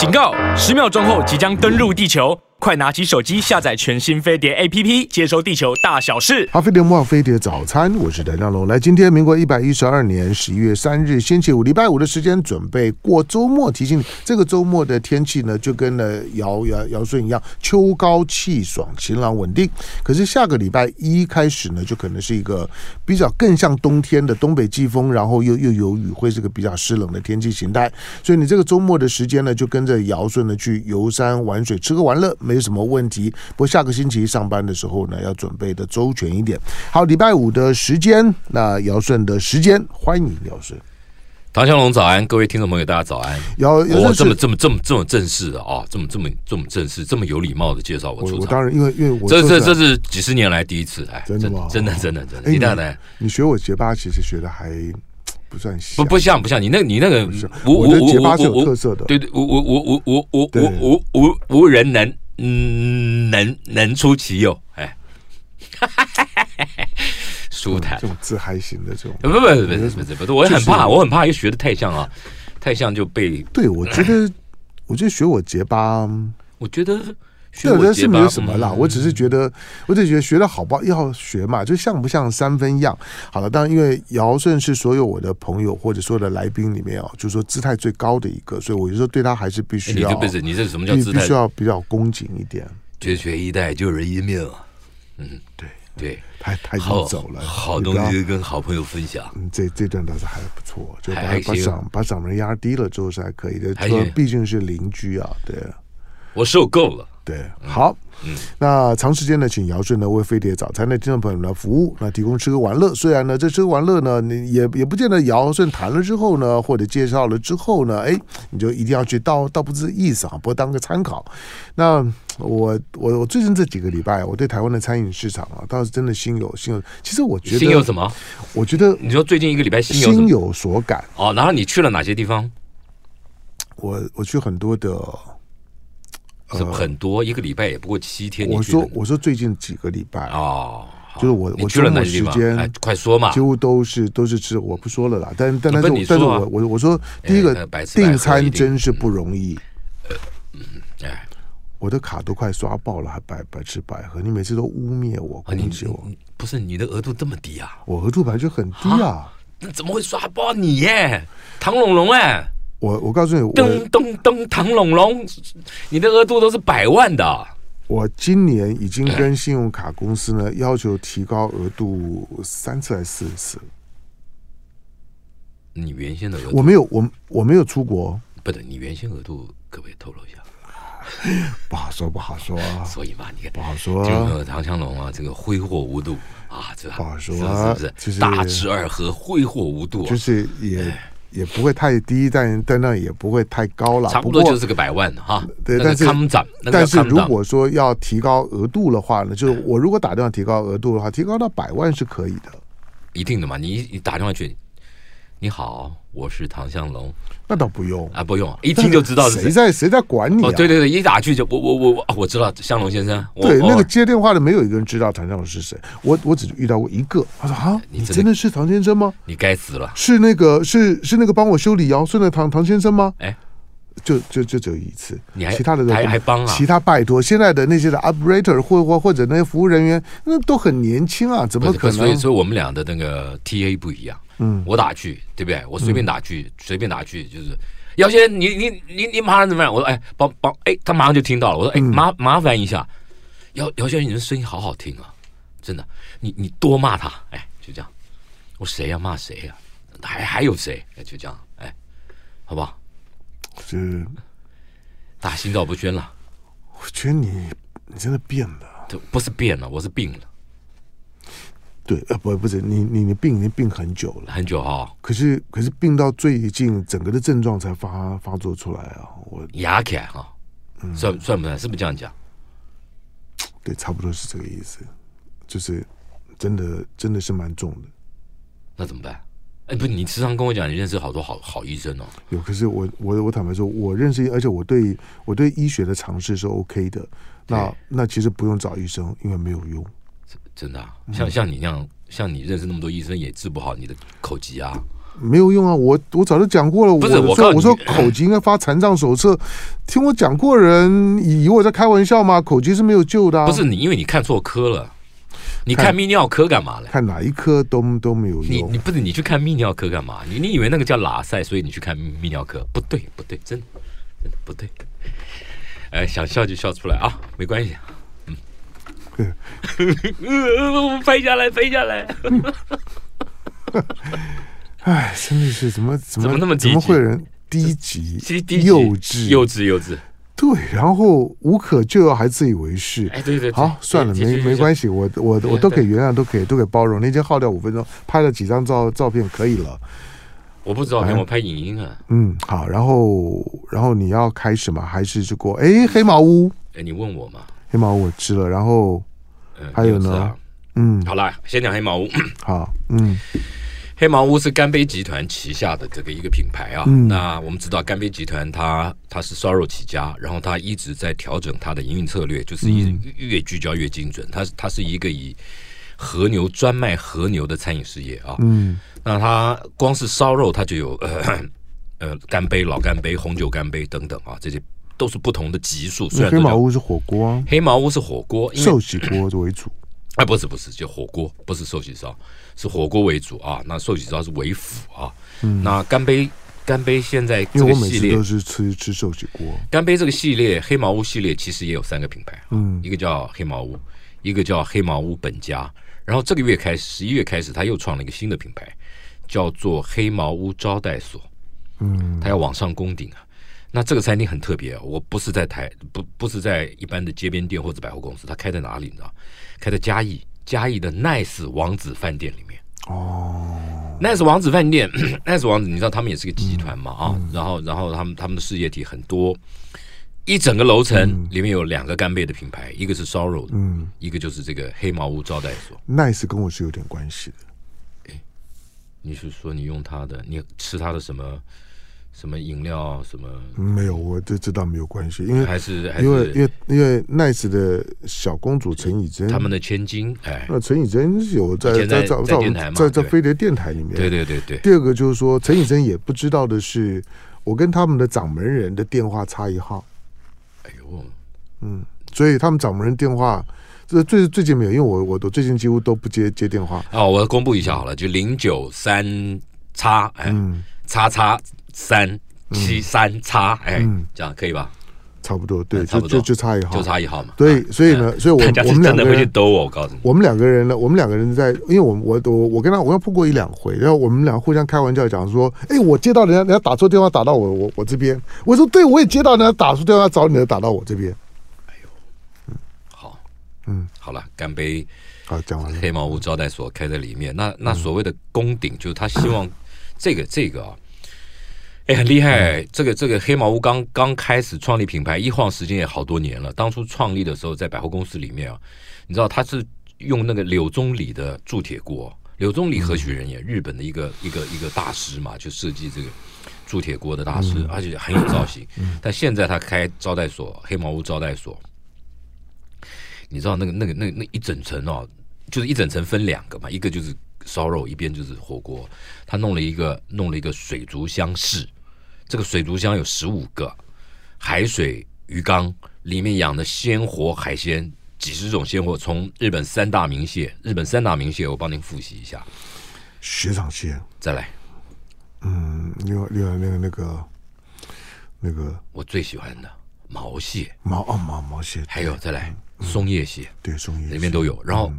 警告！十秒钟后即将登陆地球。快拿起手机下载全新飞碟 APP，接收地球大小事。好，飞碟幕后飞碟早餐，我是谭湘龙。来，今天民国一百一十二年十一月三日，星期五，礼拜五的时间，准备过周末。提醒你，这个周末的天气呢，就跟了尧尧尧舜一样，秋高气爽，晴朗稳定。可是下个礼拜一开始呢，就可能是一个比较更像冬天的东北季风，然后又又有雨，会是个比较湿冷的天气形态。所以你这个周末的时间呢，就跟着尧舜呢去游山玩水，吃喝玩乐。没什么问题，不过下个星期一上班的时候呢，要准备的周全一点。好，礼拜五的时间，那尧舜的时间，欢迎尧舜。唐湘龙早安，各位听众朋友，大家早安。尧尧舜这么这么这么这么正式的啊，这么这么这么正式，这么有礼貌的介绍我出场。我，我当然，因为因为我这这这是几十年来第一次哎，真的吗？真的真的真的。你大胆，你学我结巴，其实学的还不算像，不不像不像你那，你那个我我的结巴是有特色的，对对，我我我我我我我我无无人能。嗯，能能出其右，哎，舒坦，这种自嗨型的这种，不不不不不不不，我很怕，我很怕，又学的太像啊，太像就被。对，我觉得，我觉得学我结巴，我觉得。对，这是没有什么啦。我只是觉得，我只觉得学的好不好要学嘛，就像不像三分样。好了，当然因为尧舜是所有我的朋友或者所有的来宾里面哦，就是说姿态最高的一个，所以我就说对他还是必须要。你这你这什么叫姿态？必须要比较恭敬一点。绝学一代救人一命。嗯，对对，他他已经走了，好东西跟好朋友分享。嗯，这这段倒是还不错，就把把嗓把嗓门压低了之后是还可以的。说毕竟是邻居啊，对。我受够了。对，好，嗯，那长时间呢，请姚顺呢为飞碟早餐的听众朋友们服务，那提供吃喝玩乐。虽然呢，这吃喝玩乐呢，你也也不见得姚顺谈了之后呢，或者介绍了之后呢，哎，你就一定要去倒倒不是意思啊，不过当个参考。那我我我最近这几个礼拜，我对台湾的餐饮市场啊，倒是真的心有心有。其实我觉得心有什么？我觉得你说最近一个礼拜心有心有所感哦。然后你去了哪些地方？我我去很多的。是很多，一个礼拜也不过七天。我说我说最近几个礼拜哦，就是我我去了哪些地方？快说嘛！几乎都是都是吃，我不说了啦。但但但是但是我我我说第一个订餐真是不容易。哎，我的卡都快刷爆了，还白白吃白喝。你每次都污蔑我，攻击我。不是你的额度这么低啊？我额度本来就很低啊。那怎么会刷爆你耶？唐龙龙哎！我我告诉你，噔噔噔，唐龙龙，你的额度都是百万的。我今年已经跟信用卡公司呢要求提高额度三次还是四次。你原先的额度我没有，我我没有出国。不对，你原先额度可不可以透露一下？不好说，不好说。所以嘛，你看不好说。这个唐香龙啊，这个挥霍无度啊，这不好说，是不是？大吃二喝，挥霍无度，就是也。也不会太低，但但那也不会太高了，差不多就是个百万哈。对，但是但是如果说要提高额度的话呢，就是我如果打电话提高额度的话，提高到百万是可以的，一定的嘛。你你打电话去，你好，我是唐向龙。那倒不用啊，不用，一听就知道是谁在谁在管你。哦，对对对，一打去就我我我我我知道向龙先生。对，那个接电话的没有一个人知道唐向龙是谁。我我只遇到过一个，他说啊，你真的是唐先生吗？你该死了。是那个是是那个帮我修理尧舜的唐唐先生吗？哎，就就就只有一次，你还其他的还还帮啊？其他拜托，现在的那些的 operator 或或或者那些服务人员，那都很年轻啊，怎么可能？所以所以我们俩的那个 TA 不一样。嗯，我打去，对不对？我随便打去，随便打去就是。姚先生，你你你你马上怎么样？我说哎，帮帮哎，他马上就听到了。我说哎，麻麻烦一下，姚姚先生，你的声音好好听啊，真的。你你多骂他，哎，就这样。我谁呀？骂谁呀？还还有谁？哎，就这样，哎，好不好？是打心照不宣了。我觉得你你真的变了，这不是变了，我是病了。对，呃，不，不是你，你，你病已经病很久了，很久哈、哦。可是，可是病到最近，整个的症状才发发作出来啊。我牙起来哈，嗯、算算不算？是不是这样讲？对，差不多是这个意思，就是真的，真的是蛮重的。那怎么办？哎，不，你时常跟我讲，你认识好多好好医生哦。有，可是我我我坦白说，我认识，而且我对我对医学的尝试是 OK 的。那那其实不用找医生，因为没有用。真的、啊，像像你那样，像你认识那么多医生，也治不好你的口疾啊。没有用啊！我我早就讲过了。不是我说我说口疾应该发残障手册，听我讲过人以为我在开玩笑吗？口疾是没有救的啊！不是你，因为你看错科了。你看泌尿科干嘛嘞？看哪一科都都没有用。你你不是你去看泌尿科干嘛？你你以为那个叫拉塞，所以你去看泌尿科？不对不对，真的真的不对。哎，想笑就笑出来啊，没关系。嗯，拍下来，拍下来。哎，真的是怎么怎么怎么那么怎么会人低级、低幼稚、幼稚、幼稚？对，然后无可救药，还自以为是。哎，对对，好，算了，没没关系，我我我都可以原谅，都可以都可以包容。那天耗掉五分钟，拍了几张照照片，可以了。我不知道，我拍影音啊。嗯，好，然后然后你要开始吗？还是就过？哎，黑毛屋。哎，你问我嘛？黑毛屋我吃了，然后还有呢？嗯，好啦，先讲黑毛屋。好，嗯。黑毛屋是干杯集团旗下的这个一个品牌啊。嗯、那我们知道干杯集团它它是烧肉起家，然后它一直在调整它的营运策略，就是一越聚焦越精准。它它是一个以和牛专卖和牛的餐饮事业啊。嗯，那它光是烧肉，它就有 呃呃干杯、老干杯、红酒干杯等等啊，这些都是不同的级数。虽然黑毛屋是火锅，啊，黑毛屋是火锅，寿喜锅为主。哎，不是不是，就火锅，不是寿喜烧，是火锅为主啊。那寿喜烧是为辅啊。嗯、那干杯，干杯现在这个系列都是吃吃寿喜锅。干杯这个系列，黑毛屋系列其实也有三个品牌，嗯，一个叫黑毛屋，一个叫黑毛屋本家。然后这个月开始，十一月开始，他又创了一个新的品牌，叫做黑毛屋招待所。嗯，他要往上攻顶啊。那这个餐厅很特别啊，我不是在台，不不是在一般的街边店或者百货公司，他开在哪里你知道？开在嘉义，嘉义的 Nice 王子饭店里面。哦，Nice 王子饭店，Nice 王子，你知道他们也是个集团嘛？啊、嗯，然后，然后他们他们的事业体很多，一整个楼层里面有两个干贝的品牌，一个是烧肉的，嗯，一个就是这个黑毛屋招待所。Nice 跟我是有点关系的。哎，你是说你用他的，你吃他的什么？什么饮料？什么没有？我这这倒没有关系，因为还是，因为因为因为 Nice 的小公主陈以真，他们的千金哎，那陈以真有在在在在在在飞碟电台里面，对对对对。第二个就是说，陈以真也不知道的是，我跟他们的掌门人的电话差一号。哎呦，嗯，所以他们掌门人电话这最最近没有，因为我我我最近几乎都不接接电话。哦，我要公布一下好了，就零九三叉哎，叉叉。三七三叉，哎，这样可以吧？差不多，对，就就就差一号，就差一号嘛。对，所以呢，所以我 我们两个人会去兜我，我告诉你，我们两个人呢，我们两个人在，因为我我我我跟他，我跟他碰过一两回，然后我们俩互相开玩笑讲说，哎，我接到人家人家打错电话打到我我我这边，我说对，我也接到人家打错电话找你的打到我这边。哎呦，嗯，好，嗯，好了，干杯，好，讲完了。黑毛屋招待所开在里面，那那所谓的攻顶，就是他希望这个这个啊。哎，很厉害！这个这个黑毛屋刚刚开始创立品牌，一晃时间也好多年了。当初创立的时候，在百货公司里面啊，你知道他是用那个柳宗理的铸铁锅。柳宗理何许人也？日本的一个一个一个大师嘛，就设计这个铸铁锅的大师，而且很有造型。但现在他开招待所，黑毛屋招待所，你知道那个那个那那一整层哦，就是一整层分两个嘛，一个就是烧肉，一边就是火锅。他弄了一个弄了一个水族箱式。这个水族箱有十五个海水鱼缸，里面养的鲜活海鲜，几十种鲜活，从日本三大名蟹，日本三大名蟹，我帮您复习一下：雪场蟹，再来，嗯，另外另外那个那个。那个我最喜欢的毛蟹，毛哦毛毛蟹，还有再来松叶蟹，对松叶里面都有，然后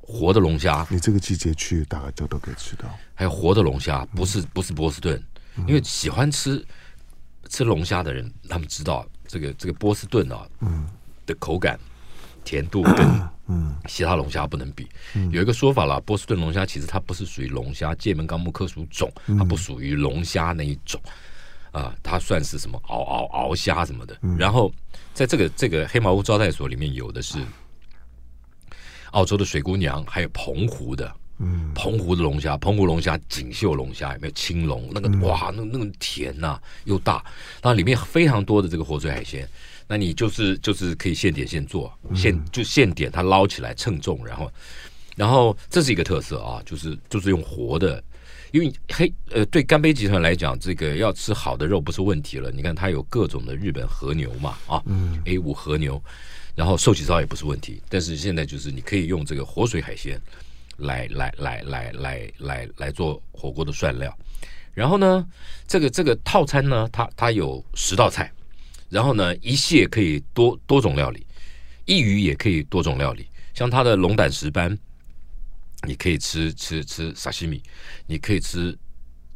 活的龙虾，你这个季节去大概就都可以吃到，还有活的龙虾，不是不是波士顿。因为喜欢吃吃龙虾的人，他们知道这个这个波士顿啊，嗯，的口感甜度 跟嗯其他龙虾不能比。有一个说法啦，波士顿龙虾其实它不是属于龙虾界门纲目科属种，它不属于龙虾那一种啊，它算是什么螯螯螯虾什么的。然后在这个这个黑毛屋招待所里面有的是澳洲的水姑娘，还有澎湖的。嗯，澎湖的龙虾，澎湖龙虾、锦绣龙虾有没有青龙？那个哇，那那个甜呐、啊，又大，那里面非常多的这个活水海鲜，那你就是就是可以现点现做，现就现点它捞起来称重，然后然后这是一个特色啊，就是就是用活的因为黑呃，对干杯集团来讲，这个要吃好的肉不是问题了。你看它有各种的日本和牛嘛，啊，嗯，A 五和牛，然后寿喜烧也不是问题。但是现在就是你可以用这个活水海鲜来来来来来来来做火锅的涮料。然后呢，这个这个套餐呢，它它有十道菜，然后呢，一蟹可以多多种料理，一鱼也可以多种料理，像它的龙胆石斑。你可以吃吃吃沙西米，你可以吃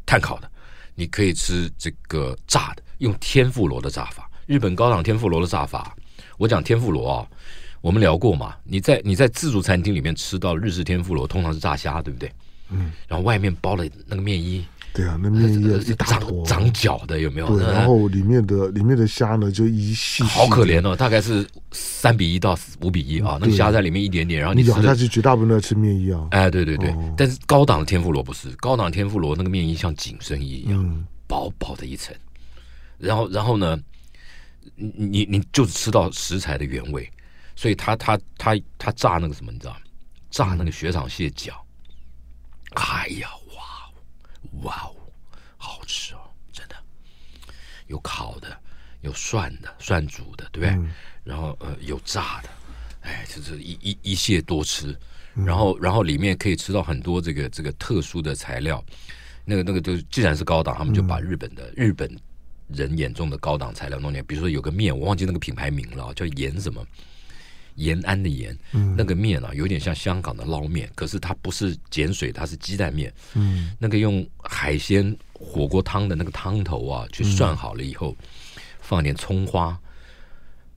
炭烤的，你可以吃这个炸的，用天妇罗的炸法。日本高档天妇罗的炸法，我讲天妇罗啊，我们聊过嘛。你在你在自助餐厅里面吃到日式天妇罗，通常是炸虾，对不对？嗯，然后外面包了那个面衣。对啊，那面衣一大坨长脚的有没有？对，然后里面的里面的虾呢，就一细，细，好可怜哦，大概是三比一到五比一啊，那个虾在里面一点点，然后你咬下去，绝大部分都要吃面衣啊。哎，对对对，哦、但是高档的天妇罗不是，高档的天妇罗那个面衣像紧身衣一样，嗯、薄薄的一层，然后然后呢，你你你就吃到食材的原味，所以他他他他炸那个什么，你知道吗？炸那个雪场蟹脚，嗯、哎呀。哇哦，好吃哦，真的，有烤的，有涮的，涮煮的，对不对？嗯、然后呃，有炸的，哎，就是一一一蟹多吃，然后然后里面可以吃到很多这个这个特殊的材料，那个那个就既然是高档，他们就把日本的、嗯、日本人眼中的高档材料弄点，比如说有个面，我忘记那个品牌名了，叫盐什么。延安的延，嗯、那个面啊，有点像香港的捞面，可是它不是碱水，它是鸡蛋面。嗯，那个用海鲜火锅汤的那个汤头啊，去涮好了以后，嗯、放点葱花，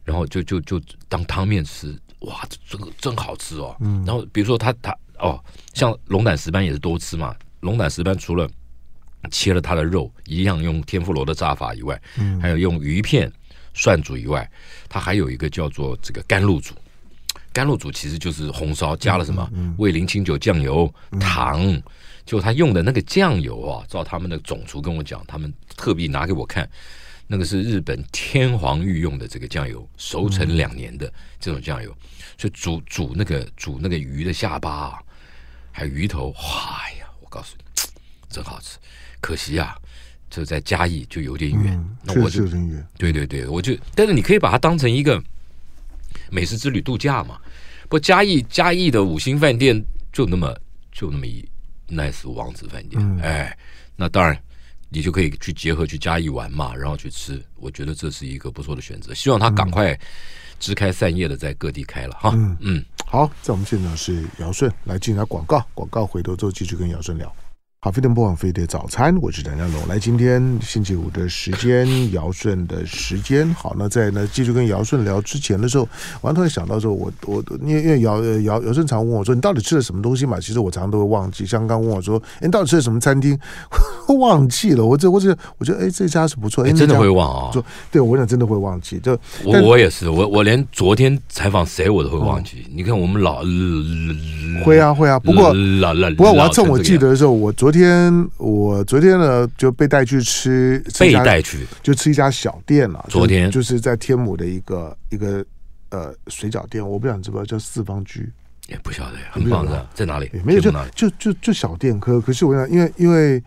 然后就就就当汤面吃，哇，这个真好吃哦。嗯，然后比如说它它哦，像龙胆石斑也是多吃嘛。龙胆石斑除了切了它的肉，一样用天妇罗的炸法以外，嗯，还有用鱼片涮煮以外，它还有一个叫做这个甘露煮。甘露煮其实就是红烧加了什么？味淋清酒酱油糖，就他用的那个酱油啊，照他们的总厨跟我讲，他们特别拿给我看，那个是日本天皇御用的这个酱油，熟成两年的这种酱油，所以煮煮那个煮那个鱼的下巴啊，还有鱼头，哇呀，我告诉你，真好吃。可惜啊，就在嘉义就有点远，那我就对对对，我就但是你可以把它当成一个。美食之旅度假嘛，不嘉义嘉义的五星饭店就那么就那么一 nice 王子饭店，嗯、哎，那当然你就可以去结合去嘉义玩嘛，然后去吃，我觉得这是一个不错的选择。希望他赶快枝开散叶的在各地开了哈。嗯，嗯好，在我们现场是姚顺来进来广告，广告回头之后继续跟姚顺聊。好，飞碟播放飞碟早餐，我是谭家龙。来，今天星期五的时间，尧舜的时间。好，那在呢继续跟尧舜聊之前的时候，我突然想到说，我我因为因为尧尧尧舜常问我说，你到底吃了什么东西嘛？其实我常常都会忘记。像刚问我说，哎，你到底吃了什么餐厅？忘记了。我这我这我觉得，哎，这家是不错。哎，真的会忘啊？说对，我讲真的会忘记。就我我也是，我我连昨天采访谁我都会忘记。你看我们老会啊会啊，不过老老不过我要趁我记得的时候，我昨。昨天我昨天呢就被带去吃，被带去就吃一家小店了。昨天就，是在天母的一个一个呃水饺店，我不想知道叫四方居，也不晓得呀，很棒的，在哪里？没有就就就就小店，可可是我想，因为因为。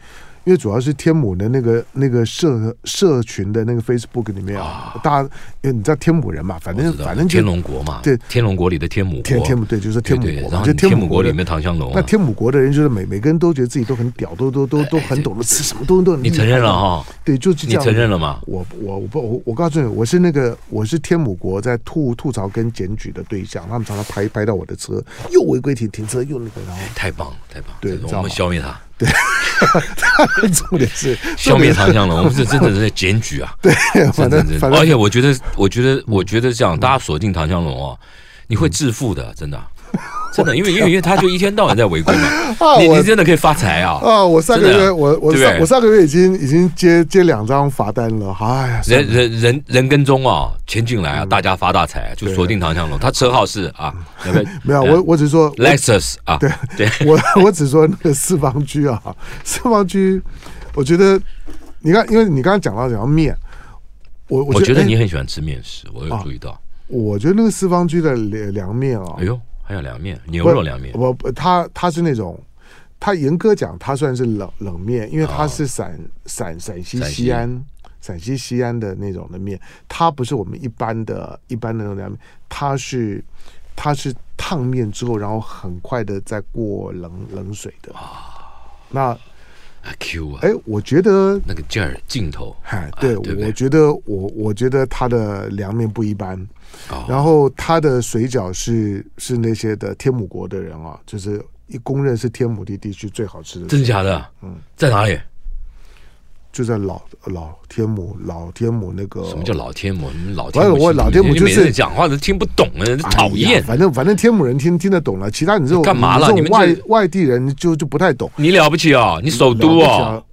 因为主要是天母的那个那个社社群的那个 Facebook 里面啊，大家因为你知道天母人嘛，反正反正天龙国嘛，对，天龙国里的天母天天母对，就是天母国，然后天母国里面唐香龙，那天母国的人就是每每个人都觉得自己都很屌，都都都都很懂得吃什么东西都。你承认了哈？对，就这样。你承认了吗？我我我不我我告诉你，我是那个我是天母国在吐吐槽跟检举的对象，他们常常拍拍到我的车，又违规停停车又那个，然后太棒了，太棒，对，我们消灭他。对，重点是消灭唐香龙，我们是真的是在检举啊！对，反正反正，而且我觉得，我觉得，我觉得这样，大家锁定唐香龙哦，你会致富的，真的。真的，因为因为因为他就一天到晚在违规嘛，你你真的可以发财啊！啊，我上个月我我上我上个月已经已经接接两张罚单了，哎呀，人人人人跟踪啊，钱进来啊，大家发大财，就锁定唐向龙，他车号是啊，没有，我我只说 Lexus 啊，对对，我我只说那个四方居啊，四方居，我觉得你看，因为你刚刚讲到讲到面，我我觉得你很喜欢吃面食，我有注意到，我觉得那个四方居的凉凉面啊，哎呦。还有凉面，牛肉凉面。不不，它它是那种，他严格讲，它算是冷冷面，因为它是陕陕陕西西安陕西西安的那种的面，它不是我们一般的一般的那种凉面，它是它是烫面之后，然后很快的再过冷冷水的。那。Q 啊！哎，我觉得那个劲儿劲头，哎，对，啊、对对我觉得我我觉得他的凉面不一般，哦、然后他的水饺是是那些的天母国的人啊，就是一公认是天母地地区最好吃的，真的假的？嗯，在哪里？就在老老天母老天母那个什么叫老天母？老天母，我老天母就是讲话都听不懂啊，讨厌。反正反正天母人听听得懂了，其他你这种干嘛了？你们外外地人就就不太懂。你了不起哦？你首都哦？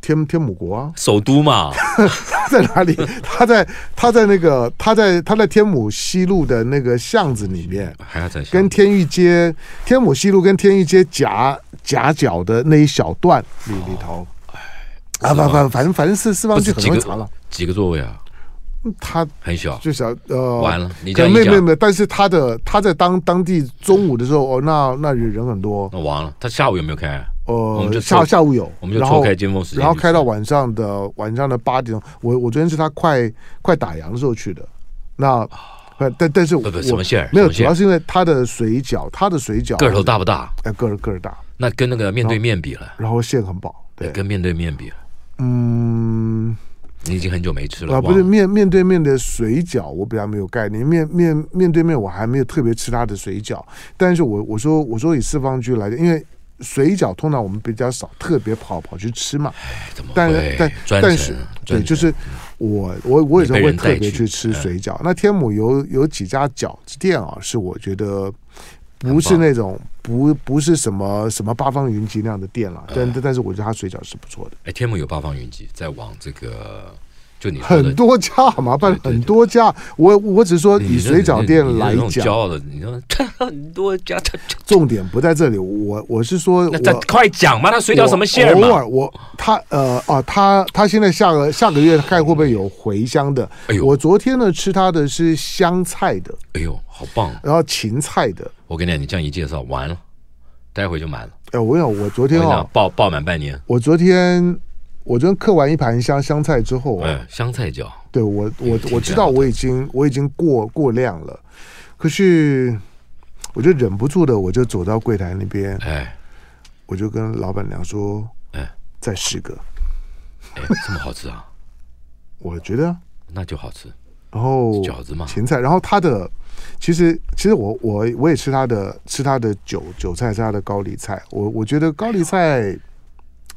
天天母国啊？首都嘛？在哪里？他在他在那个他在他在天母西路的那个巷子里面，还要在跟天玉街天母西路跟天玉街夹夹角的那一小段里里头。啊不不，反正反正是四方区很容易查了。几个座位啊？他很小，就小呃。完了，你讲没有没没，但是他的他在当当地中午的时候哦，那那人人很多。那完了，他下午有没有开？呃，下下午有，我们就错开尖峰时间，然后开到晚上的晚上的八点钟。我我昨天是他快快打烊的时候去的。那但但是我什么馅儿？没有，主要是因为他的水饺，他的水饺个头大不大？哎，个儿个儿大。那跟那个面对面比了，然后馅很薄，对，跟面对面比了。嗯，你已经很久没吃了啊？不是面面对面的水饺，我比较没有概念。面面面对面，我还没有特别吃它的水饺。但是我我说我说以四方居来讲，因为水饺通常我们比较少特别跑跑去吃嘛。怎么但但但是对，就是我我我有时候会特别去吃水饺。那天母有有几家饺子店啊，是我觉得。不是那种不不是什么什么八方云集那样的店了，但但是我觉得他水饺是不错的。哎，天母有八方云集，在往这个就你很多家好吗？办很多家，我我只是说以水饺店来讲，骄傲的，你说很多家，重点不在这里。我我是说，那快讲嘛，他水饺什么馅嘛？偶尔我他呃啊，他他现在下个下个月看会不会有茴香的？哎呦，我昨天呢吃他的是香菜的，哎呦，好棒！然后芹菜的。我跟你讲，你这样一介绍完了，待会就满了。哎，我跟你讲，我昨天啊，爆爆满半年。我昨天，我昨天嗑完一盘香香菜之后，哎，香菜饺。对我，我我知道我已经我已经过过量了，可是我就忍不住的，我就走到柜台那边，哎，我就跟老板娘说，哎，再十个。哎，这么好吃啊？我觉得那就好吃。然后饺子嘛，芹菜，然后它的。其实，其实我我我也吃他的吃他的韭韭菜，是他的高丽菜。我我觉得高丽菜高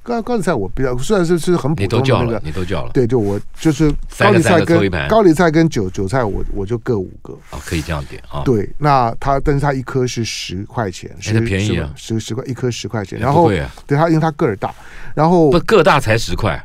高丽菜我比较虽然是是很普通的那个，你都叫了，对，就我就是高丽菜跟高丽菜跟韭韭菜，我我就各五个啊，可以这样点啊。对，那它但是它一颗是十块钱，现在便宜啊，十十块一颗十块钱，然后对它因为它个儿大，然后不个大才十块。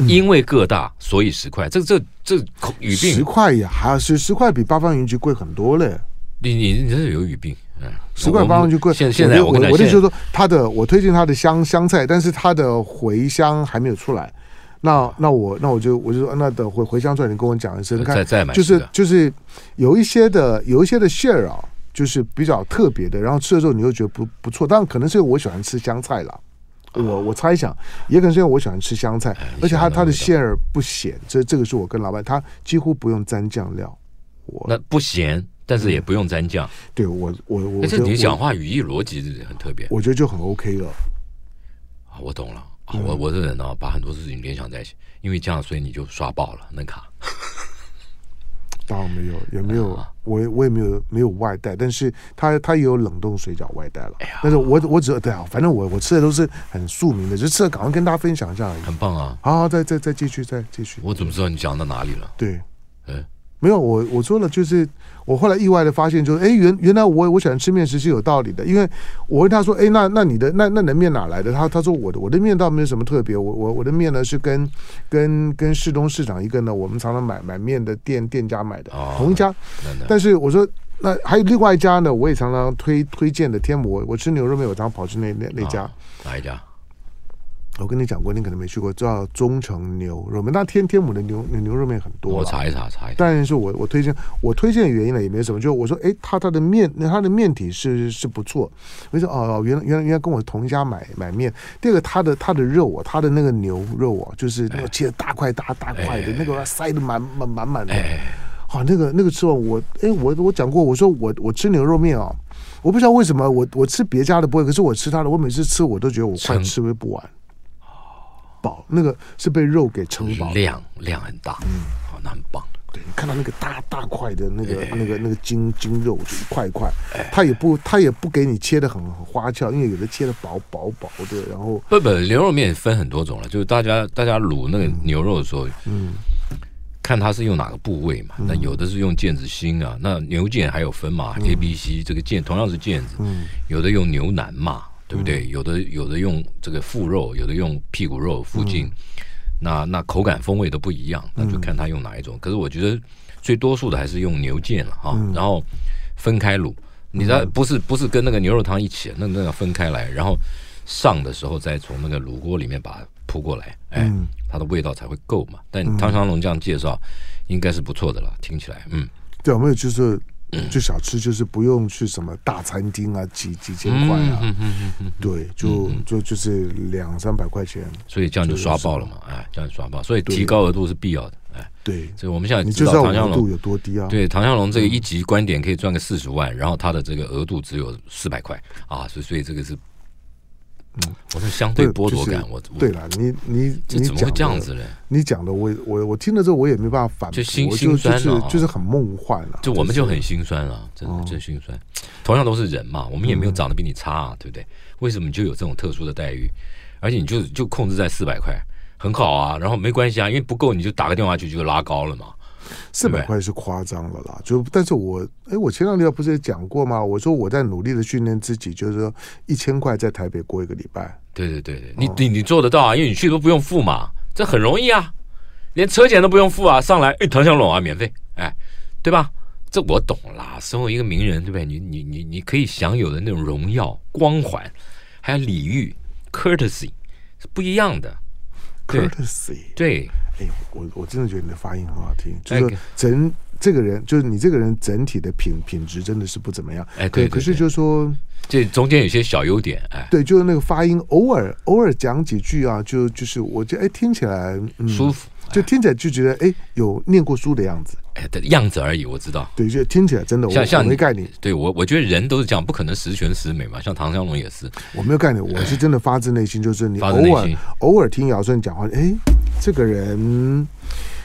因为个大，所以十块。这这这语病，十块也还是十块，比八方云集贵很多嘞。你你你这有语病。嗯，十块八方云集贵。现现在我我我的就是说，他的我推荐他的香香菜，但是他的茴香还没有出来。那那我那我就我就说，那等茴茴香出来，你跟我讲一声。再再买。就是就是有一些的有一些的馅儿啊，就是比较特别的，然后吃的时候你又觉得不不错。当然可能是因为我喜欢吃香菜了。我我猜想，也可能是因为我喜欢吃香菜，而且它它的馅儿不咸，这这个是我跟老板，他几乎不用沾酱料。我那不咸，但是也不用沾酱。对我我我，你讲话语义逻辑是很特别，我觉得就很 OK 了。啊，我懂了。我我这人呢，把很多事情联想在一起，因为这样，所以你就刷爆了那卡。当然没有，也没有，啊我我也没有没有外带，但是他他也有冷冻水饺外带了。但是我我只对啊，反正我我吃的都是很庶民的，就吃了赶快跟大家分享一下而已。很棒啊！好，再再再继续，再继续。我怎么知道你讲到哪里了？对，嗯。没有我我说了，就是我后来意外的发现，就是哎，原原来我我喜欢吃面食是有道理的，因为我问他说，哎，那那你的那那你的面哪来的？他他说我的我的面倒没有什么特别，我我我的面呢是跟跟跟市东市场一个呢，我们常常买买面的店店家买的，同一家。但是我说那还有另外一家呢，我也常常推推荐的天母，我我吃牛肉面，我常常跑去那那那家。哪一家？我跟你讲过，你可能没去过，叫忠诚牛肉面。那天天母的牛牛肉面很多，我查一查，查一查。但是我我推荐，我推荐的原因呢也没什么，就我说，哎，他他的面，他的面体是是不错。我说哦，原来原来原来跟我同一家买买面。第二个，他的他的肉啊，他的那个牛肉啊，就是那个切大块大大块的，那个塞的满满满满的。好，那个那个吃完我，哎，我我讲过，我说我我吃牛肉面啊，我不知道为什么我我吃别家的不会，可是我吃他的，我每次吃我都觉得我快吃不完。饱，那个是被肉给撑饱，量量很大，嗯，好，那很棒。对，你看到那个大大块的那个那个那个筋筋肉，就一块一块，它也不它也不给你切的很很花俏，因为有的切的薄薄薄的，然后不不，牛肉面分很多种了，就是大家大家卤那个牛肉的时候，嗯，看它是用哪个部位嘛，那有的是用腱子心啊，那牛腱还有分嘛，A B C，这个腱同样是腱子，嗯，有的用牛腩嘛。对不对？有的有的用这个腹肉，有的用屁股肉附近，嗯、那那口感风味都不一样，那就看他用哪一种。嗯、可是我觉得最多数的还是用牛腱了哈，嗯、然后分开卤。你知道不是不是跟那个牛肉汤一起，那那要分开来，然后上的时候再从那个卤锅里面把它扑过来，哎，嗯、它的味道才会够嘛。但汤香龙这样介绍，应该是不错的了，听起来，嗯，对，我们有就是。就小吃就是不用去什么大餐厅啊，几几千块啊，嗯嗯嗯、对，就就就是两三百块钱，所以这样就刷爆了嘛，哎，这样刷爆，所以提高额度是必要的，哎，对，所以我们现在知道唐向龙有多低啊？对，唐向龙这个一级观点可以赚个四十万，然后他的这个额度只有四百块啊，所以所以这个是。嗯，我是相对剥夺感，我对了，你你你怎么会这样子呢？你讲的我我我听了之后我也没办法反驳，就心心酸了，就是很梦幻了。就我们就很心酸了，真的真心酸。同样都是人嘛，我们也没有长得比你差啊，对不对？为什么你就有这种特殊的待遇？而且你就就控制在四百块，很好啊。然后没关系啊，因为不够你就打个电话去就拉高了嘛。四百块是夸张了啦，就但是我哎，我前两天不是也讲过吗？我说我在努力的训练自己，就是说一千块在台北过一个礼拜。对对对对，你你你做得到啊，因为你去都不用付嘛，这很容易啊，连车钱都不用付啊，上来哎，唐香龙啊，免费，哎，对吧？这我懂啦，身为一个名人，对不对？你你你你可以享有的那种荣耀、光环，还有礼遇 （courtesy） 是不一样的。courtesy 对。哎，我我真的觉得你的发音很好听，就是整这个人，就是你这个人整体的品品质真的是不怎么样。哎，对，可是就是说这中间有些小优点，哎，对，就是那个发音，偶尔偶尔讲几句啊，就就是我觉得哎听起来舒服，就听起来就觉得哎有念过书的样子。哎，的样子而已，我知道。对，就听起来真的，像像没概念。对我，我觉得人都是这样，不可能十全十美嘛。像唐湘龙也是，我没有概念，我是真的发自内心，就是你偶尔偶尔听姚顺讲话，哎，这个人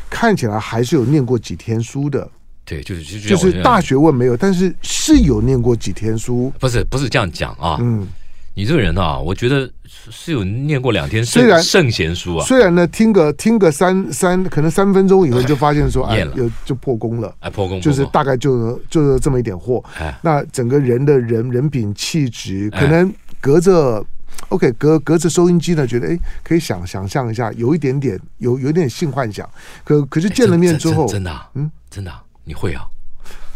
看起来还是有念过几天书的。对，就是就是大学问没有，但是是有念过几天书。不是不是这样讲啊，嗯。你这个人啊，我觉得是有念过两天圣圣贤书啊。虽然呢，听个听个三三，可能三分钟以后就发现说，哎，有就破功了，哎，破功，就是大概就就是这么一点货。那整个人的人人品气质，可能隔着 OK 隔隔着收音机呢，觉得哎，可以想想象一下，有一点点有有点性幻想。可可是见了面之后，真的，嗯，真的，你会啊？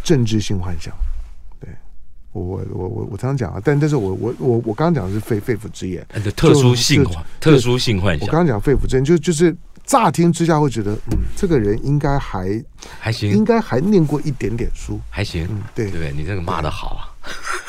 政治性幻想。我我我我我常常讲啊，但但是我我我我刚刚讲的是肺肺腑之言，特殊性幻特殊性幻想。我刚刚讲肺腑之言，就就是乍听之下会觉得，嗯，这个人应该还还行，应该还念过一点点书，还行，嗯，对对，你这个骂的好啊。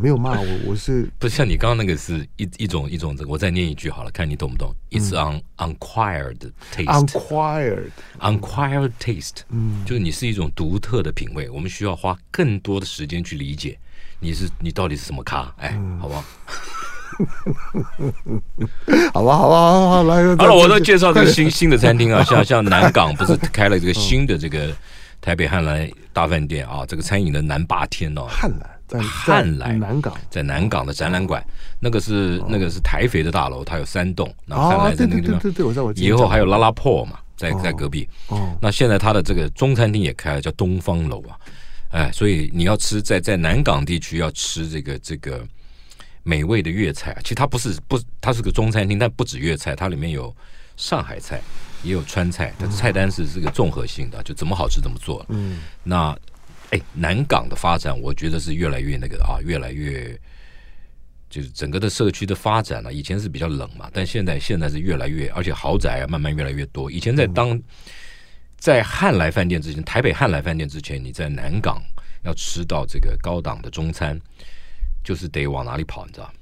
没有骂我，我是不是像你刚刚那个是一一种一种这个？我再念一句好了，看你懂不懂？It's on unquired taste，unquired unquired taste，嗯，就是你是一种独特的品味，我们需要花更多的时间去理解你是你到底是什么咖？哎，好不好？好吧，好吧，好吧，来，好了，我都介绍这个新新的餐厅啊，像像南港不是开了这个新的这个台北汉来大饭店啊，这个餐饮的南霸天哦，汉来。在汉来南港，在南港的展览馆，那个是那个是台肥的大楼，它有三栋。然后汉来在那个地方，对对对，我在我以后还有拉拉破嘛，在在隔壁。哦，那现在它的这个中餐厅也开了，叫东方楼啊。哎，所以你要吃在在南港地区要吃这个这个美味的粤菜啊，其实它不是不，它是个中餐厅，但不止粤菜，它里面有上海菜，也有川菜，它的菜单是这个综合性的，就怎么好吃怎么做。嗯，那。哎，南港的发展，我觉得是越来越那个啊，越来越就是整个的社区的发展呢、啊，以前是比较冷嘛，但现在现在是越来越，而且豪宅啊慢慢越来越多。以前在当在汉来饭店之前，台北汉来饭店之前，你在南港要吃到这个高档的中餐，就是得往哪里跑？你知道？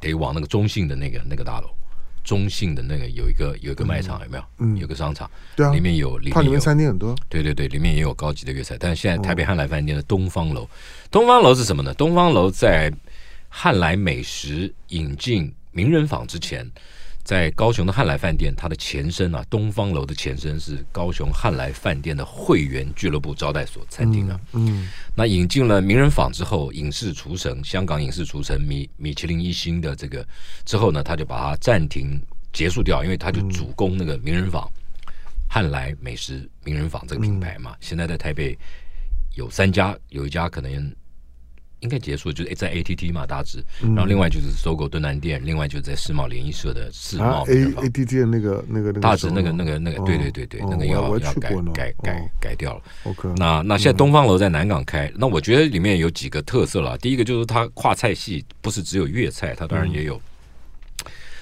得往那个中信的那个那个大楼，中信的那个有一个有一个卖场，有没有？嗯，有个商场，对啊，里面有，里面餐厅很多。对对对，里面也有高级的粤菜。但是现在台北汉来饭店的东方楼，东方楼是什么呢？东方楼在。汉来美食引进名人坊之前，在高雄的汉来饭店，它的前身啊，东方楼的前身是高雄汉来饭店的会员俱乐部招待所餐厅啊。嗯，那引进了名人坊之后，影视厨神，香港影视厨神米米其林一星的这个之后呢，他就把它暂停结束掉，因为他就主攻那个名人坊，汉来美食名人坊这个品牌嘛。现在在台北有三家，有一家可能。应该结束，就是在 ATT 嘛，大致。然后另外就是 SOGO 敦南店，另外就是在世贸联谊社的世贸。A ATT 的那个那个那个。大致那个那个那个，对对对对，那个要要改改改改掉了。OK。那那现在东方楼在南港开，那我觉得里面有几个特色了。第一个就是它跨菜系，不是只有粤菜，它当然也有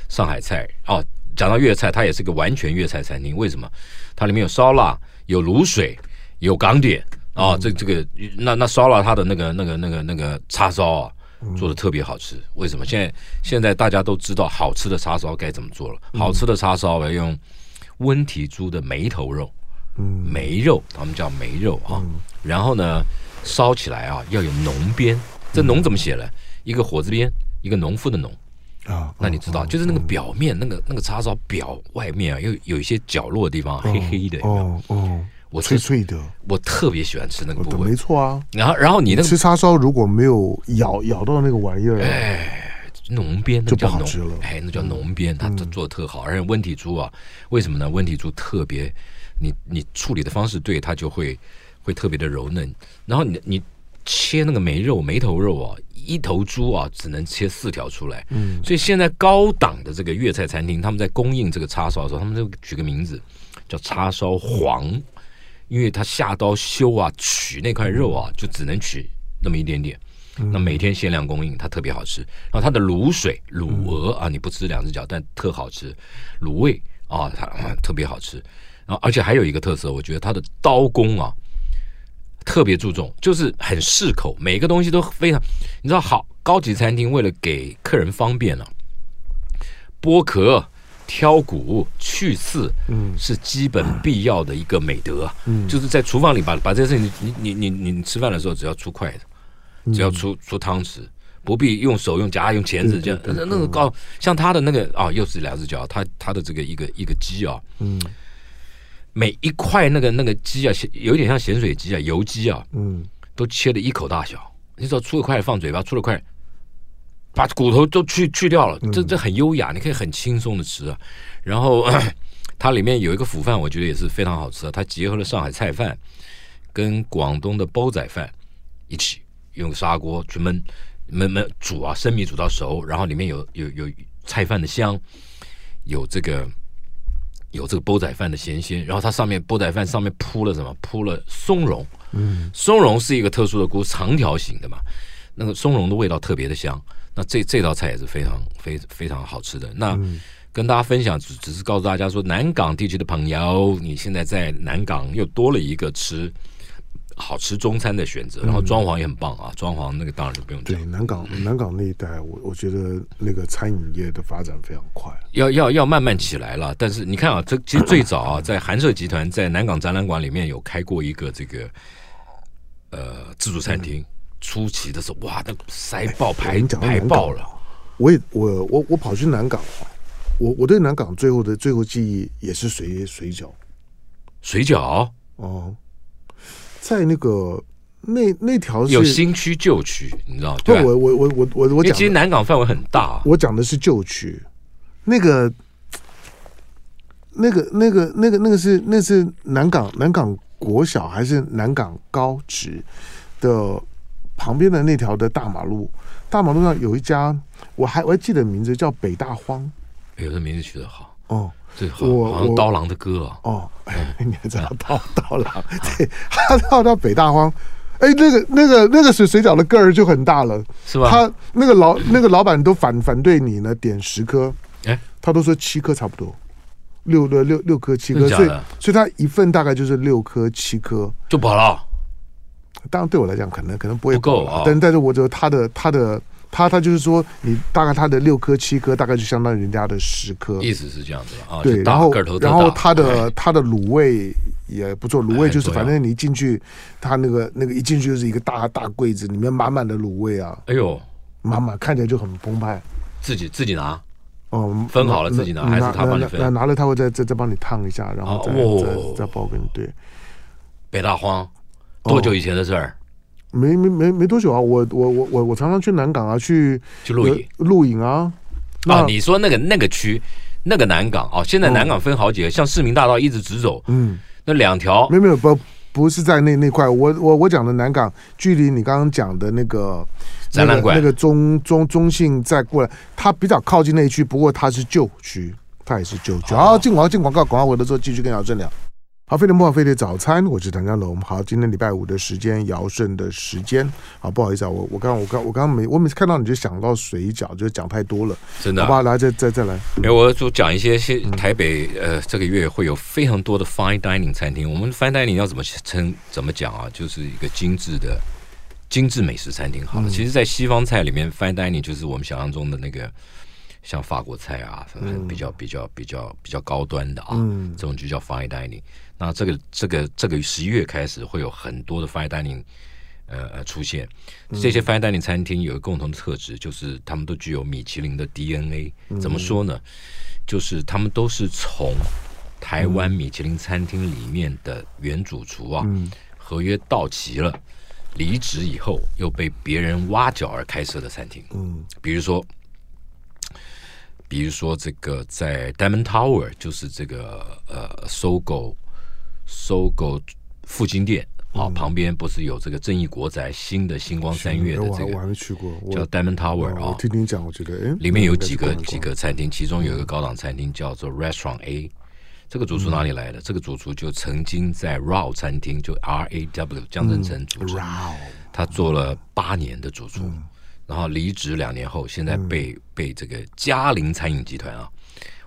上海菜。哦，讲到粤菜，它也是个完全粤菜餐厅。为什么？它里面有烧腊，有卤水，有港点。啊、哦，这这个那那烧了他的那个那个那个那个叉烧啊，做的特别好吃。为什么？现在现在大家都知道好吃的叉烧该怎么做了。好吃的叉烧要用温体猪的眉头肉，嗯，梅肉，他们叫梅肉啊。然后呢，烧起来啊要有浓边，这浓怎么写呢？一个火字边，一个农夫的农啊。那你知道，就是那个表面那个那个叉烧表外面啊，又有一些角落的地方黑黑的。哦我脆脆的，我特别喜欢吃那个部位，没错啊。然后，然后你那个吃叉烧如果没有咬咬到那个玩意儿，哎，浓边那就不好吃了。哎，那叫浓边，它它做的特好。而且温体猪啊，为什么呢？温体猪特别，你你处理的方式对，它就会会特别的柔嫩。然后你你切那个梅肉梅头肉啊，一头猪啊只能切四条出来。嗯，所以现在高档的这个粤菜餐厅，他们在供应这个叉烧的时候，他们就取个名字叫叉烧皇。因为他下刀修啊，取那块肉啊，就只能取那么一点点。那每天限量供应，它特别好吃。然后它的卤水卤鹅啊，你不吃两只脚，但特好吃。卤味啊，它特别好吃。然后而且还有一个特色，我觉得它的刀工啊特别注重，就是很适口，每个东西都非常。你知道，好高级餐厅为了给客人方便呢、啊，剥壳。挑骨去刺，嗯，是基本必要的一个美德。嗯，就是在厨房里把把这些事情，你你你你你吃饭的时候只要出筷子，只要出出汤匙，不必用手用夹用钳子这样。那那个高像他的那个啊，又是两只脚，他他的这个一个一个鸡啊，嗯，每一块那个那个鸡啊，有点像咸水鸡啊，油鸡啊，嗯，都切的一口大小。你只要出了筷放嘴巴，出了筷。把骨头都去去掉了，这这很优雅，你可以很轻松的吃啊。然后它里面有一个腐饭，我觉得也是非常好吃啊。它结合了上海菜饭跟广东的煲仔饭一起用砂锅去焖焖焖煮啊，生米煮到熟，然后里面有有有菜饭的香，有这个有这个煲仔饭的咸鲜，然后它上面煲仔饭上面铺了什么？铺了松茸。嗯，松茸是一个特殊的菇，长条形的嘛，那个松茸的味道特别的香。那这这道菜也是非常非非常好吃的。那跟大家分享，只只是告诉大家说，南港地区的朋友，你现在在南港又多了一个吃好吃中餐的选择，然后装潢也很棒啊，装潢那个当然就不用讲。对，南港南港那一带，我我觉得那个餐饮业的发展非常快，要要要慢慢起来了。但是你看啊，这其实最早啊，在韩舍集团在南港展览馆里面有开过一个这个呃自助餐厅。初期的时候，哇，那塞爆排排爆了。我也我我我跑去南港，我我对南港最后的最后记忆也是水水饺，水饺哦，在那个那那条有新区旧区，你知道？对，我我我我我我讲，其实南港范围很大。我讲的是旧区，那个那个那个那个那个是那是南港南港国小还是南港高职的？旁边的那条的大马路，大马路上有一家，我还我还记得名字叫北大荒。哎呦，这名字取得好哦，最好，像刀郎的歌啊。哦，哎，你还知道刀刀郎？对，他到到北大荒，哎，那个那个那个水水饺的个儿就很大了，是吧？他那个老那个老板都反反对你呢，点十颗，哎，他都说七颗差不多，六六六六颗七颗，所以所以他一份大概就是六颗七颗就饱了。当然对我来讲可能可能不会不够啊，但但是我觉得他的他的。他他就是说，你大概他的六颗七颗，大概就相当于人家的十颗。意思是这样子啊。对，然后然后他的他的卤味也不错，卤味就是反正你一进去，他那个那个一进去就是一个大大柜子，里面满满的卤味啊。哎呦，满满看起来就很澎湃。自己自己拿哦，分好了自己拿，还是他帮你分？拿拿了他会再再再帮你烫一下，然后再再再包给你。对，北大荒多久以前的事儿？没没没没多久啊，我我我我我常常去南港啊，去去露营露营啊。啊，你说那个那个区那个南港哦，现在南港分好几个，像市民大道一直直走，嗯，那两条没没有不不是在那那块，我我我讲的南港距离你刚刚讲的那个展览馆那个中中中信再过来，它比较靠近那一区，不过它是旧区，它也是旧区。好，进广告进广告，广告回来之后继续跟姚正聊。好，飞碟播报，飞碟早餐，我是唐家龙。好，今天礼拜五的时间，尧舜的时间。好，不好意思啊，我我刚我刚我刚刚没我每次看到你就想到水饺，就讲太多了，真的、啊。好吧，来再再再来。没有，我就讲一些些台北、嗯、呃，这个月会有非常多的 fine dining 餐厅。我们 fine dining 要怎么称？怎么讲啊？就是一个精致的精致美食餐厅。好了，嗯、其实，在西方菜里面，fine dining 就是我们想象中的那个。像法国菜啊，比较比较比较比较高端的啊，嗯、这种就叫 fine dining。那这个这个这个十一月开始会有很多的 fine dining 呃出现。这些 fine dining 餐厅有一个共同的特质，就是他们都具有米其林的 DNA。怎么说呢？就是他们都是从台湾米其林餐厅里面的原主厨啊，合约到期了，离职以后又被别人挖角而开设的餐厅。嗯，比如说。比如说，这个在 Diamond Tower，就是这个呃，SOGO，SOGO 复兴店啊，嗯、旁边不是有这个正义国宅新的星光三月的这个，我还没去过，叫 Diamond Tower 啊。我听听讲，我觉得哎，里面有几个几个餐厅，其中有一个高档餐厅叫做 Restaurant A，这个主厨哪里来的？嗯、这个主厨就曾经在 RAW 餐厅，就 R A W 江振成主厨，嗯、他做了八年的主厨。嗯然后离职两年后，现在被、嗯、被这个嘉陵餐饮集团啊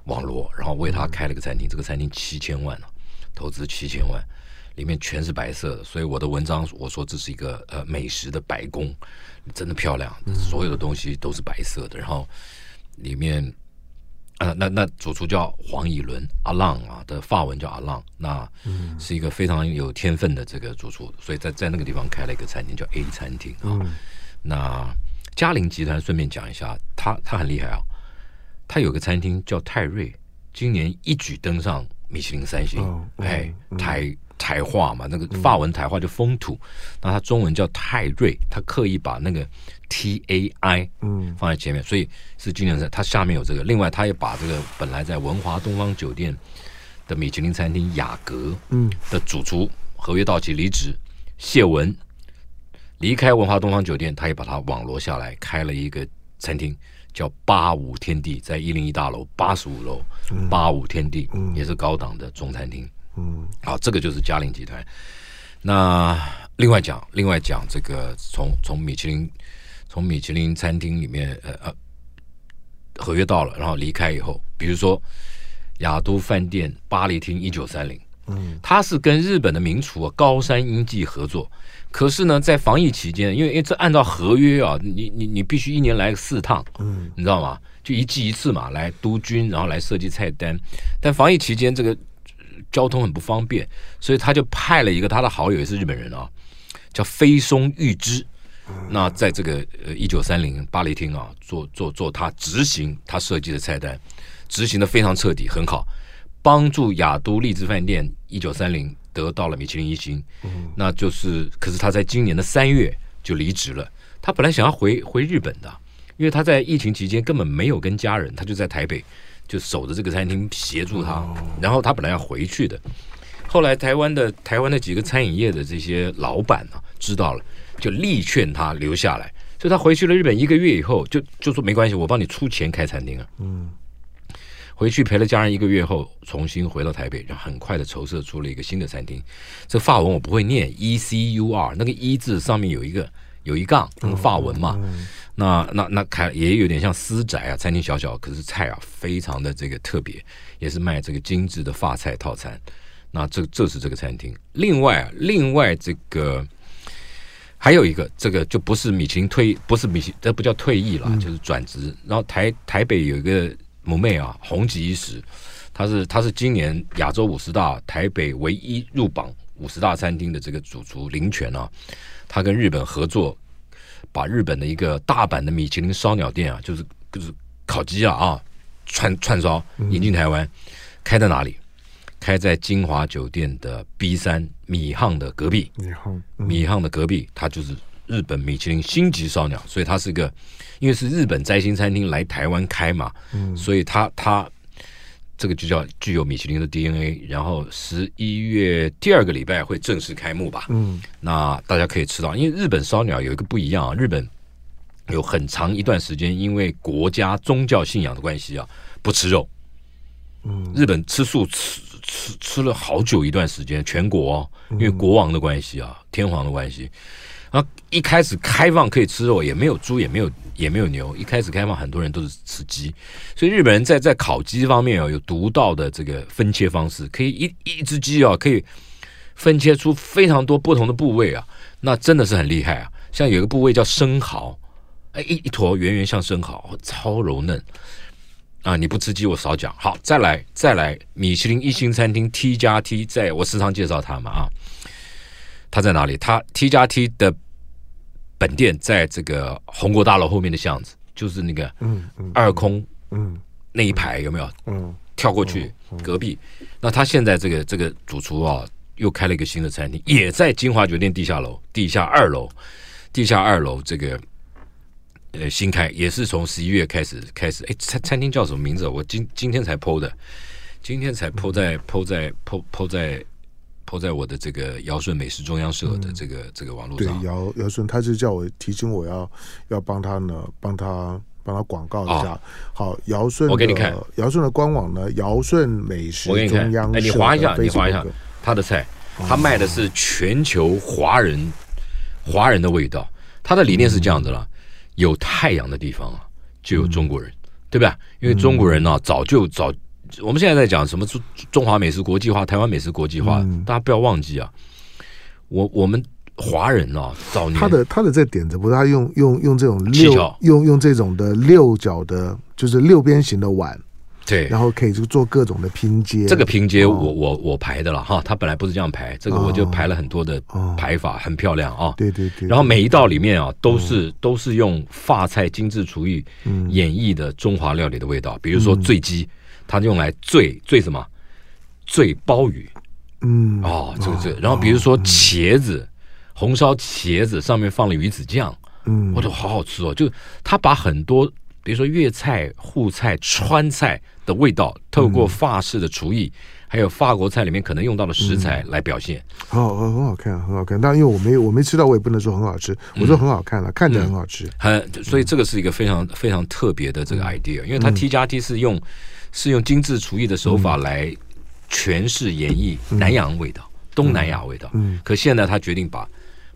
网罗，然后为他开了个餐厅。嗯、这个餐厅七千万啊，投资七千万，里面全是白色的。所以我的文章我说这是一个呃美食的白宫，真的漂亮，所有的东西都是白色的。然后里面啊、呃，那那主厨叫黄以伦阿浪啊的法文叫阿浪，那是一个非常有天分的这个主厨，所以在在那个地方开了一个餐厅叫 A 餐厅啊，嗯、那。嘉陵集团顺便讲一下，他他很厉害啊，他有个餐厅叫泰瑞，今年一举登上米其林三星。哦嗯、哎，台台话嘛，那个法文台话就风土，嗯、那他中文叫泰瑞，他刻意把那个 T A I 嗯放在前面，嗯、所以是今年在他下面有这个。另外，他也把这个本来在文华东方酒店的米其林餐厅雅阁嗯的主厨合约到期离职谢文。离开文华东方酒店，他也把它网罗下来，开了一个餐厅，叫八五天地，在一零一大楼八十五楼。八五天地也是高档的中餐厅。嗯，好，这个就是嘉陵集团。那另外讲，另外讲这个从从米其林从米其林餐厅里面呃呃合约到了，然后离开以后，比如说雅都饭店巴黎厅一九三零，嗯，他是跟日本的名厨啊高山英纪合作。可是呢，在防疫期间，因为因为这按照合约啊，你你你必须一年来四趟，嗯，你知道吗？就一季一次嘛，来督军，然后来设计菜单。但防疫期间这个交通很不方便，所以他就派了一个他的好友，也是日本人啊，叫飞松玉之。那在这个呃一九三零巴黎厅啊，做做做他执行他设计的菜单，执行的非常彻底，很好，帮助雅都丽致饭店一九三零。得到了米其林一星，嗯，那就是，可是他在今年的三月就离职了。他本来想要回回日本的，因为他在疫情期间根本没有跟家人，他就在台北就守着这个餐厅协助他。然后他本来要回去的，后来台湾的台湾的几个餐饮业的这些老板呢，知道了，就力劝他留下来。所以他回去了日本一个月以后，就就说没关系，我帮你出钱开餐厅啊。嗯。回去陪了家人一个月后，重新回到台北，然后很快的筹设出了一个新的餐厅。这法文我不会念，E C U R，那个 E 字上面有一个有一杠，那个法文嘛。嗯、那那那开也有点像私宅啊，餐厅小小，可是菜啊非常的这个特别，也是卖这个精致的法菜套餐。那这这是这个餐厅。另外啊，另外这个还有一个，这个就不是米其林退，不是米其，这不叫退役了，嗯、就是转职。然后台台北有一个母妹啊，红极一时，她是她是今年亚洲五十大台北唯一入榜五十大餐厅的这个主厨林泉啊，她跟日本合作，把日本的一个大阪的米其林烧鸟店啊，就是就是烤鸡啊啊串串烧引进台湾，嗯、开在哪里？开在金华酒店的 B 三米巷的隔壁，米巷、嗯、米巷的隔壁，它就是日本米其林星级烧鸟，所以它是个，因为是日本摘星餐厅来台湾开嘛，嗯、所以它它这个就叫具有米其林的 DNA。然后十一月第二个礼拜会正式开幕吧，嗯，那大家可以吃到，因为日本烧鸟有一个不一样啊，日本有很长一段时间因为国家宗教信仰的关系啊，不吃肉，嗯，日本吃素吃。吃吃了好久一段时间，全国哦，因为国王的关系啊，天皇的关系，啊，一开始开放可以吃肉，也没有猪，也没有也没有牛，一开始开放很多人都是吃鸡，所以日本人在在烤鸡方面啊，有独到的这个分切方式，可以一一只鸡啊，可以分切出非常多不同的部位啊，那真的是很厉害啊，像有一个部位叫生蚝，哎，一一坨圆圆像生蚝，超柔嫩。啊！你不吃鸡，我少讲。好，再来，再来，米其林一星餐厅 T 加 T，在我时常介绍他们啊。他在哪里？他 T 加 T 的本店在这个红国大楼后面的巷子，就是那个嗯二空嗯那一排有没有？嗯，跳过去隔壁。那他现在这个这个主厨啊，又开了一个新的餐厅，也在金华酒店地下楼地下二楼，地下二楼这个。呃，新开也是从十一月开始开始，哎，餐餐厅叫什么名字？我今今天才 po 的，今天才 po 在 po 在 po po 在 po 在我的这个尧舜美食中央社的这个、嗯、这个网络上。对，尧尧舜，他就叫我提醒我要要帮他呢，帮他帮他广告一下。哦、好，尧舜，我给你看尧舜的官网呢，尧舜美食中央社。哎，你划一下，你划一下他的菜，他卖的是全球华人华人的味道。他的理念是这样子了。嗯有太阳的地方啊，就有中国人，嗯、对吧？因为中国人呢、啊，早就早，我们现在在讲什么中中华美食国际化、台湾美食国际化，嗯、大家不要忘记啊，我我们华人啊，早年他的他的这点子不是他用用用这种六巧用用这种的六角的，就是六边形的碗。对，然后可以就做各种的拼接。这个拼接我、哦、我我排的了哈，他本来不是这样排，这个我就排了很多的排法，哦、很漂亮啊。对对对。然后每一道里面啊，都是、嗯、都是用法菜精致厨艺演绎的中华料理的味道。嗯、比如说醉鸡，它用来醉醉什么？醉鲍鱼。嗯。哦，这个这个。然后比如说茄子，红烧茄子上面放了鱼子酱。嗯。我都好好吃哦，就他把很多。比如说粤菜、沪菜、川菜的味道，透过法式的厨艺，嗯、还有法国菜里面可能用到的食材来表现，好、嗯，很好看，很好看。但因为我没我没吃到，我也不能说很好吃。我说很好看了，嗯、看着很好吃。很、嗯，所以这个是一个非常非常特别的这个 idea，因为它 T 加 T 是用是用精致厨艺的手法来诠释演绎南洋味道、嗯、东南亚味道。嗯，可现在他决定把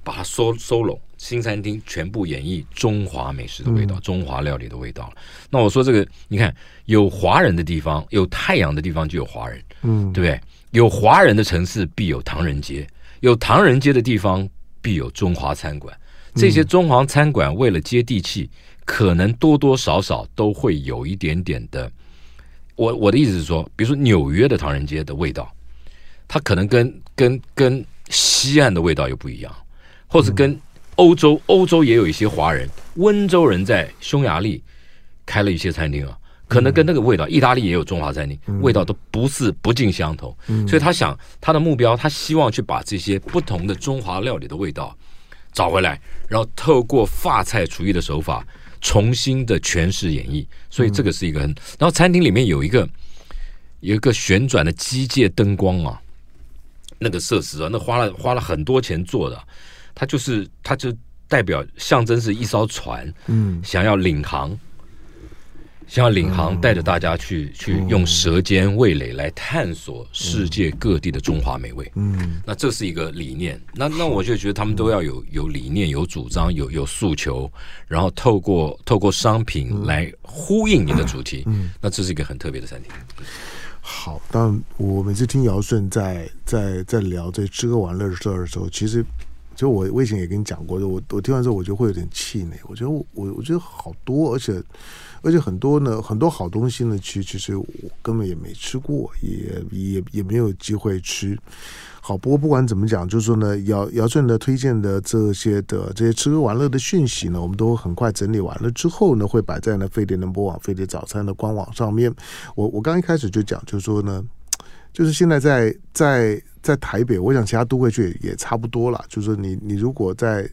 把它收收拢。新餐厅全部演绎中华美食的味道，嗯、中华料理的味道。那我说这个，你看有华人的地方，有太阳的地方就有华人，嗯，对不对？有华人的城市必有唐人街，有唐人街的地方必有中华餐馆。这些中华餐馆为了接地气，可能多多少少都会有一点点的。我我的意思是说，比如说纽约的唐人街的味道，它可能跟跟跟西岸的味道又不一样，或者跟。欧洲，欧洲也有一些华人，温州人在匈牙利开了一些餐厅啊，可能跟那个味道，意大利也有中华餐厅，味道都不是不尽相同。所以他想他的目标，他希望去把这些不同的中华料理的味道找回来，然后透过发菜厨艺的手法重新的诠释演绎。所以这个是一个很，然后餐厅里面有一个有一个旋转的机械灯光啊，那个设施啊，那花了花了很多钱做的。它就是，它就代表象征是一艘船，嗯，想要领航，像领航带着大家去、嗯、去用舌尖味蕾来探索世界各地的中华美味。嗯，那这是一个理念。那那我就觉得他们都要有有理念、有主张、有有诉求，然后透过透过商品来呼应你的主题。嗯，那这是一个很特别的餐厅。好，但我每次听姚顺在在在聊这吃喝玩乐的事儿的时候，其实就我我以前也跟你讲过，我我听完之后我就会有点气馁。我觉得我我觉得好多，而且。而且很多呢，很多好东西呢，其实其实我根本也没吃过，也也也没有机会吃。好，不过不管怎么讲，就是说呢，姚姚顺的推荐的这些的这些吃喝玩乐的讯息呢，我们都很快整理完了之后呢，会摆在呢飞碟联播网飞碟早餐的官网上面。我我刚一开始就讲，就是说呢，就是现在在在在台北，我想其他都会去也差不多了。就是说你你如果在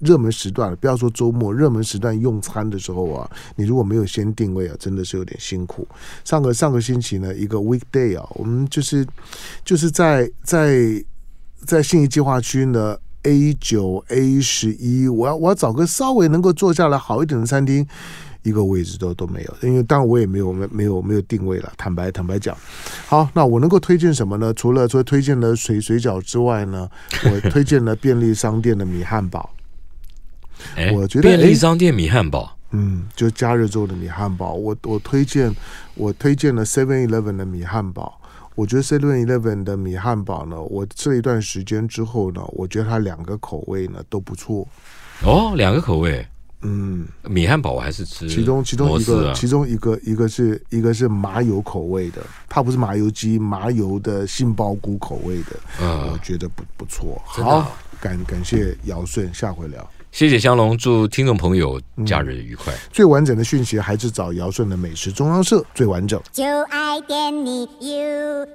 热门时段，不要说周末，热门时段用餐的时候啊，你如果没有先定位啊，真的是有点辛苦。上个上个星期呢，一个 weekday 啊，我们就是就是在在在信义计划区呢 A 九 A 十一，我要我要找个稍微能够坐下来好一点的餐厅，一个位置都都没有，因为当然我也没有没没有没有定位了，坦白坦白讲。好，那我能够推荐什么呢？除了说推荐了水水饺之外呢，我推荐了便利商店的米汉堡。欸、我觉得便利商店米汉堡，嗯，就加热做的米汉堡。我我推荐，我推荐了 Seven Eleven 的米汉堡。我觉得 Seven Eleven 的米汉堡呢，我吃了一段时间之后呢，我觉得它两个口味呢都不错。哦，两个口味，嗯，米汉堡我还是吃，其中其中一个，其中一个一个是一个是麻油口味的，它不是麻油鸡，麻油的杏鲍菇口味的，嗯，我觉得不不错。好，感感谢尧舜，下回聊。谢谢香龙祝听众朋友假日愉快。最完整的讯息还是找尧舜的美食中央社最完整。就爱点你 ufo